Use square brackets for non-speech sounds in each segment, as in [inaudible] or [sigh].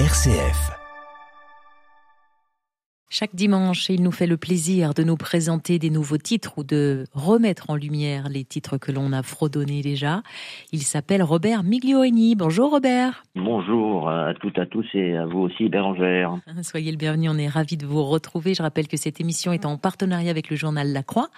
RCF. Chaque dimanche, il nous fait le plaisir de nous présenter des nouveaux titres ou de remettre en lumière les titres que l'on a fredonnés déjà. Il s'appelle Robert Miglioeni. Bonjour Robert. Bonjour à toutes, à tous et à vous aussi Bérangère. [laughs] Soyez le bienvenu, on est ravis de vous retrouver. Je rappelle que cette émission est en partenariat avec le journal La Croix.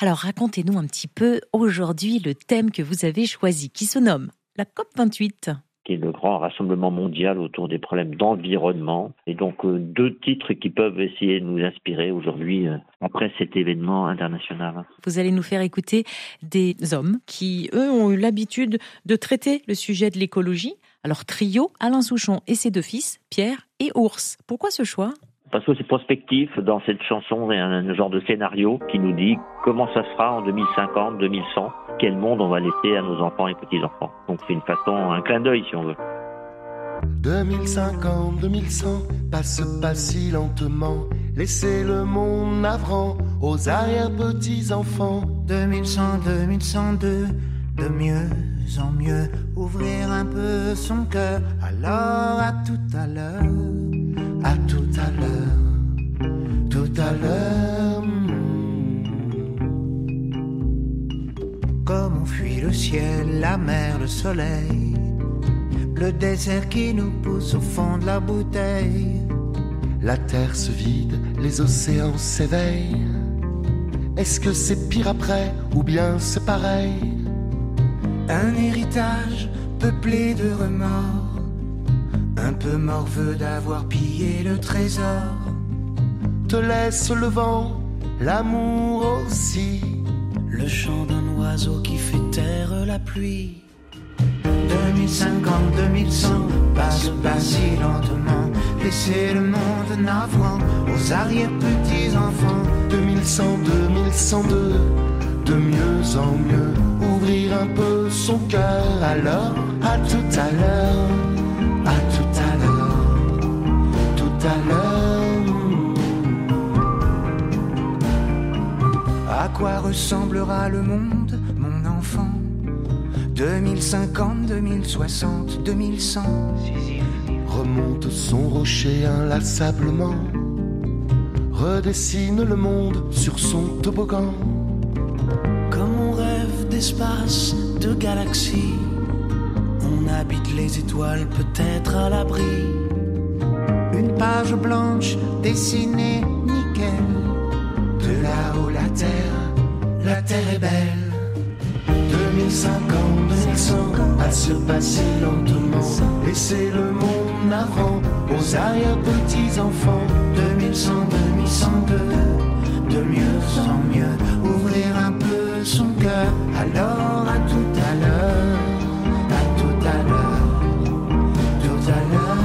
Alors racontez-nous un petit peu aujourd'hui le thème que vous avez choisi qui se nomme la COP28 le grand rassemblement mondial autour des problèmes d'environnement. Et donc euh, deux titres qui peuvent essayer de nous inspirer aujourd'hui euh, après cet événement international. Vous allez nous faire écouter des hommes qui, eux, ont eu l'habitude de traiter le sujet de l'écologie. Alors trio, Alain Souchon et ses deux fils, Pierre et Ours. Pourquoi ce choix? Parce que c'est prospectif dans cette chanson, il y a un genre de scénario qui nous dit comment ça sera en 2050, 2100 quel monde on va laisser à nos enfants et petits-enfants. Donc c'est une façon, un clin d'œil si on veut. 2050, 2100, passe pas si lentement. Laissez le monde navrant aux arrière-petits-enfants. 2100, 2102, de mieux en mieux, ouvrir un peu son cœur. Alors à tout à l'heure, à tout à l'heure, tout à l'heure. comme on fuit le ciel, la mer, le soleil, le désert qui nous pousse au fond de la bouteille. La terre se vide, les océans s'éveillent. Est-ce que c'est pire après ou bien c'est pareil? Un héritage peuplé de remords, un peu morveux d'avoir pillé le trésor. Te laisse le vent, l'amour aussi le chant d'un oiseau qui fait taire la pluie. 2050, 2100, passe pas si lentement. Laissez le monde navrant aux arrière-petits-enfants. 2100, 2102, de mieux en mieux. Ouvrir un peu son cœur, alors à tout à l'heure, à tout quoi ressemblera le monde, mon enfant? 2050, 2060, 2100 Remonte son rocher inlassablement. Redessine le monde sur son toboggan. Comme on rêve d'espace, de galaxies. On habite les étoiles peut-être à l'abri. Une page blanche dessinée nickel la terre est belle. 2050, 2100, à se passer lentement. Laissez le monde avant aux arrière-petits-enfants. 2100, 2102, de mieux en mieux. Ouvrir un peu son cœur, alors à tout à l'heure. À tout à l'heure, tout à l'heure.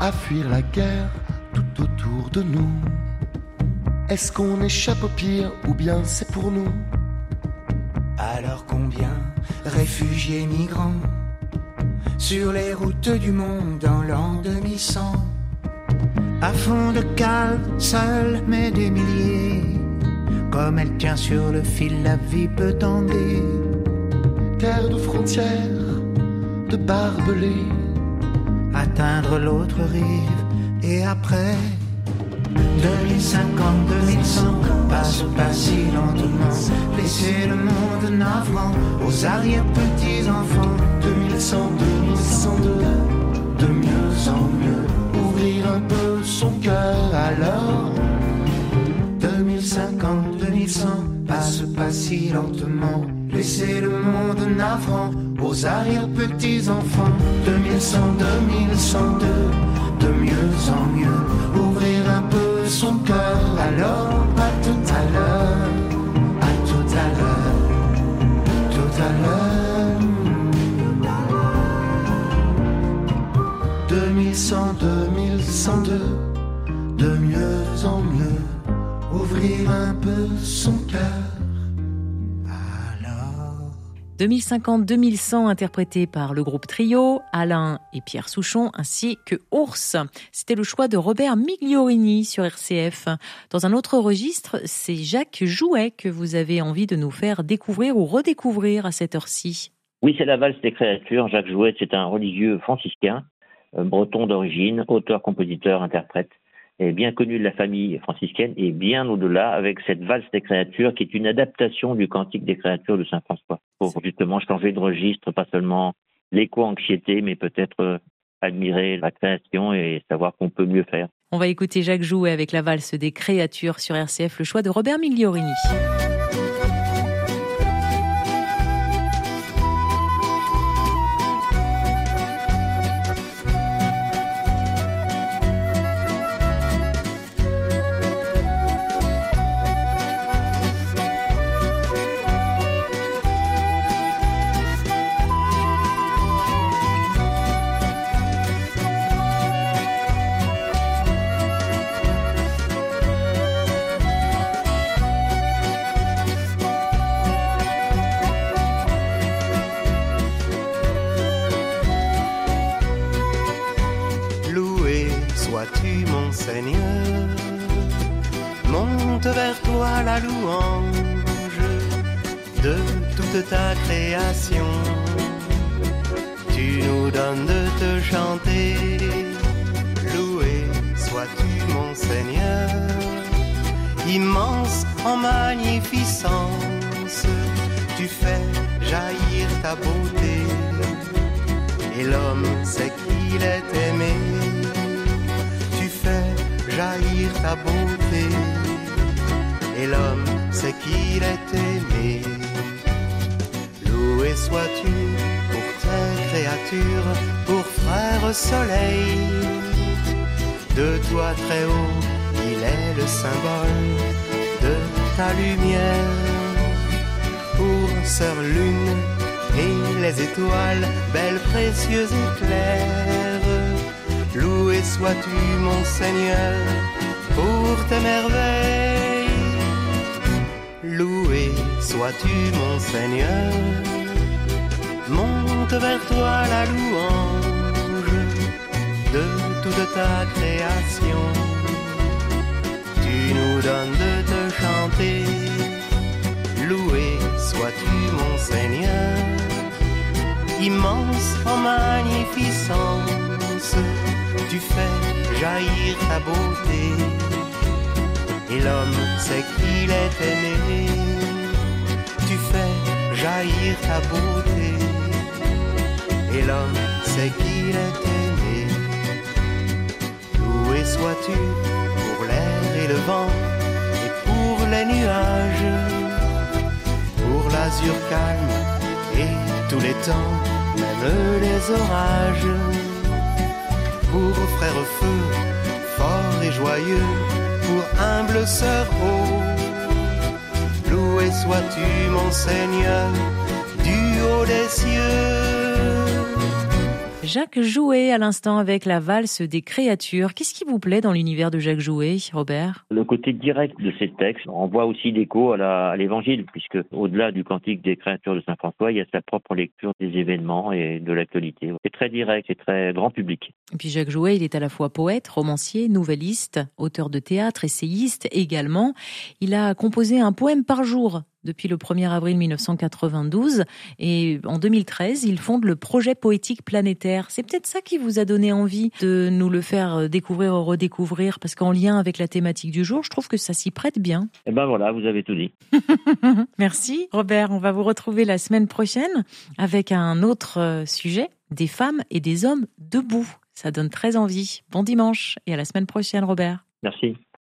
À fuir la guerre tout autour de nous. Est-ce qu'on échappe au pire ou bien c'est pour nous Alors combien réfugiés migrants sur les routes du monde dans l'an 2100 À fond de calme, seul mais des milliers Comme elle tient sur le fil, la vie peut tomber Terre de frontières, de barbelés. Atteindre l'autre rive et après 2050, 2100, passe pas si lentement. Laissez le monde navrant aux arrière-petits-enfants. 2100, 2102, de mieux en mieux. Ouvrir un peu son cœur alors. 2050, 2100, passe pas si lentement. Laissez le monde navrant aux arrière-petits-enfants. 2100, 2102, de mieux en mieux. Ouvrir son cœur. Alors, à tout à l'heure, à tout à l'heure, tout à l'heure. 2100, 2102, de mieux en mieux, ouvrir un peu son cœur. 2050-2100 interprété par le groupe Trio, Alain et Pierre Souchon ainsi que Ours. C'était le choix de Robert Migliorini sur RCF. Dans un autre registre, c'est Jacques Jouet que vous avez envie de nous faire découvrir ou redécouvrir à cette heure-ci. Oui, c'est la valse des créatures. Jacques Jouet, c'est un religieux franciscain, euh, breton d'origine, auteur, compositeur, interprète, et bien connu de la famille franciscaine et bien au-delà avec cette valse des créatures qui est une adaptation du cantique des créatures de Saint François pour justement changer de registre, pas seulement l'éco-anxiété, mais peut-être euh, admirer la création et savoir qu'on peut mieux faire. On va écouter Jacques Jouet avec la valse des créatures sur RCF, le choix de Robert Migliorini. Vers toi la louange de toute ta création. Tu nous donnes de te chanter, loué sois-tu mon Seigneur, immense en magnificence, tu fais jaillir ta beauté, et l'homme sait qu'il est aimé, jaillir ta beauté et l'homme sait qu'il est aimé. Loué sois-tu pour tes créatures, pour frère soleil. De toi très haut, il est le symbole de ta lumière. Pour sœur lune et les étoiles, belles, précieuses et. Loué sois-tu mon Seigneur pour tes merveilles. Loué sois-tu mon Seigneur, monte vers toi la louange de toute ta création. Tu nous donnes de te chanter, loué sois-tu mon Seigneur, immense en magnificence, tu fais jaillir ta beauté et l'homme sait qu'il est aimé. Tu fais jaillir ta beauté et l'homme sait qu'il est aimé. Loué sois-tu pour l'air et le vent et pour les nuages, pour l'azur calme et tous les temps, même les orages. Pour frère feu, fort et joyeux, pour humble sœur Loué sois-tu mon Seigneur du haut des cieux. Jacques Jouet à l'instant avec la valse des créatures. Qu'est-ce qui vous plaît dans l'univers de Jacques Jouet, Robert? Le côté direct de ces textes voit aussi l'écho à l'évangile, puisque au-delà du cantique des créatures de Saint François, il y a sa propre lecture des événements et de l'actualité. C'est très direct, c'est très grand public. Et puis Jacques Jouet, il est à la fois poète, romancier, nouvelliste, auteur de théâtre, essayiste également. Il a composé un poème par jour depuis le 1er avril 1992 et en 2013, il fonde le projet poétique planétaire. C'est peut-être ça qui vous a donné envie de nous le faire découvrir ou redécouvrir parce qu'en lien avec la thématique du jour, je trouve que ça s'y prête bien. Et eh ben voilà, vous avez tout dit. [laughs] Merci Robert, on va vous retrouver la semaine prochaine avec un autre euh, sujet, des femmes et des hommes debout. Ça donne très envie. Bon dimanche et à la semaine prochaine Robert. Merci.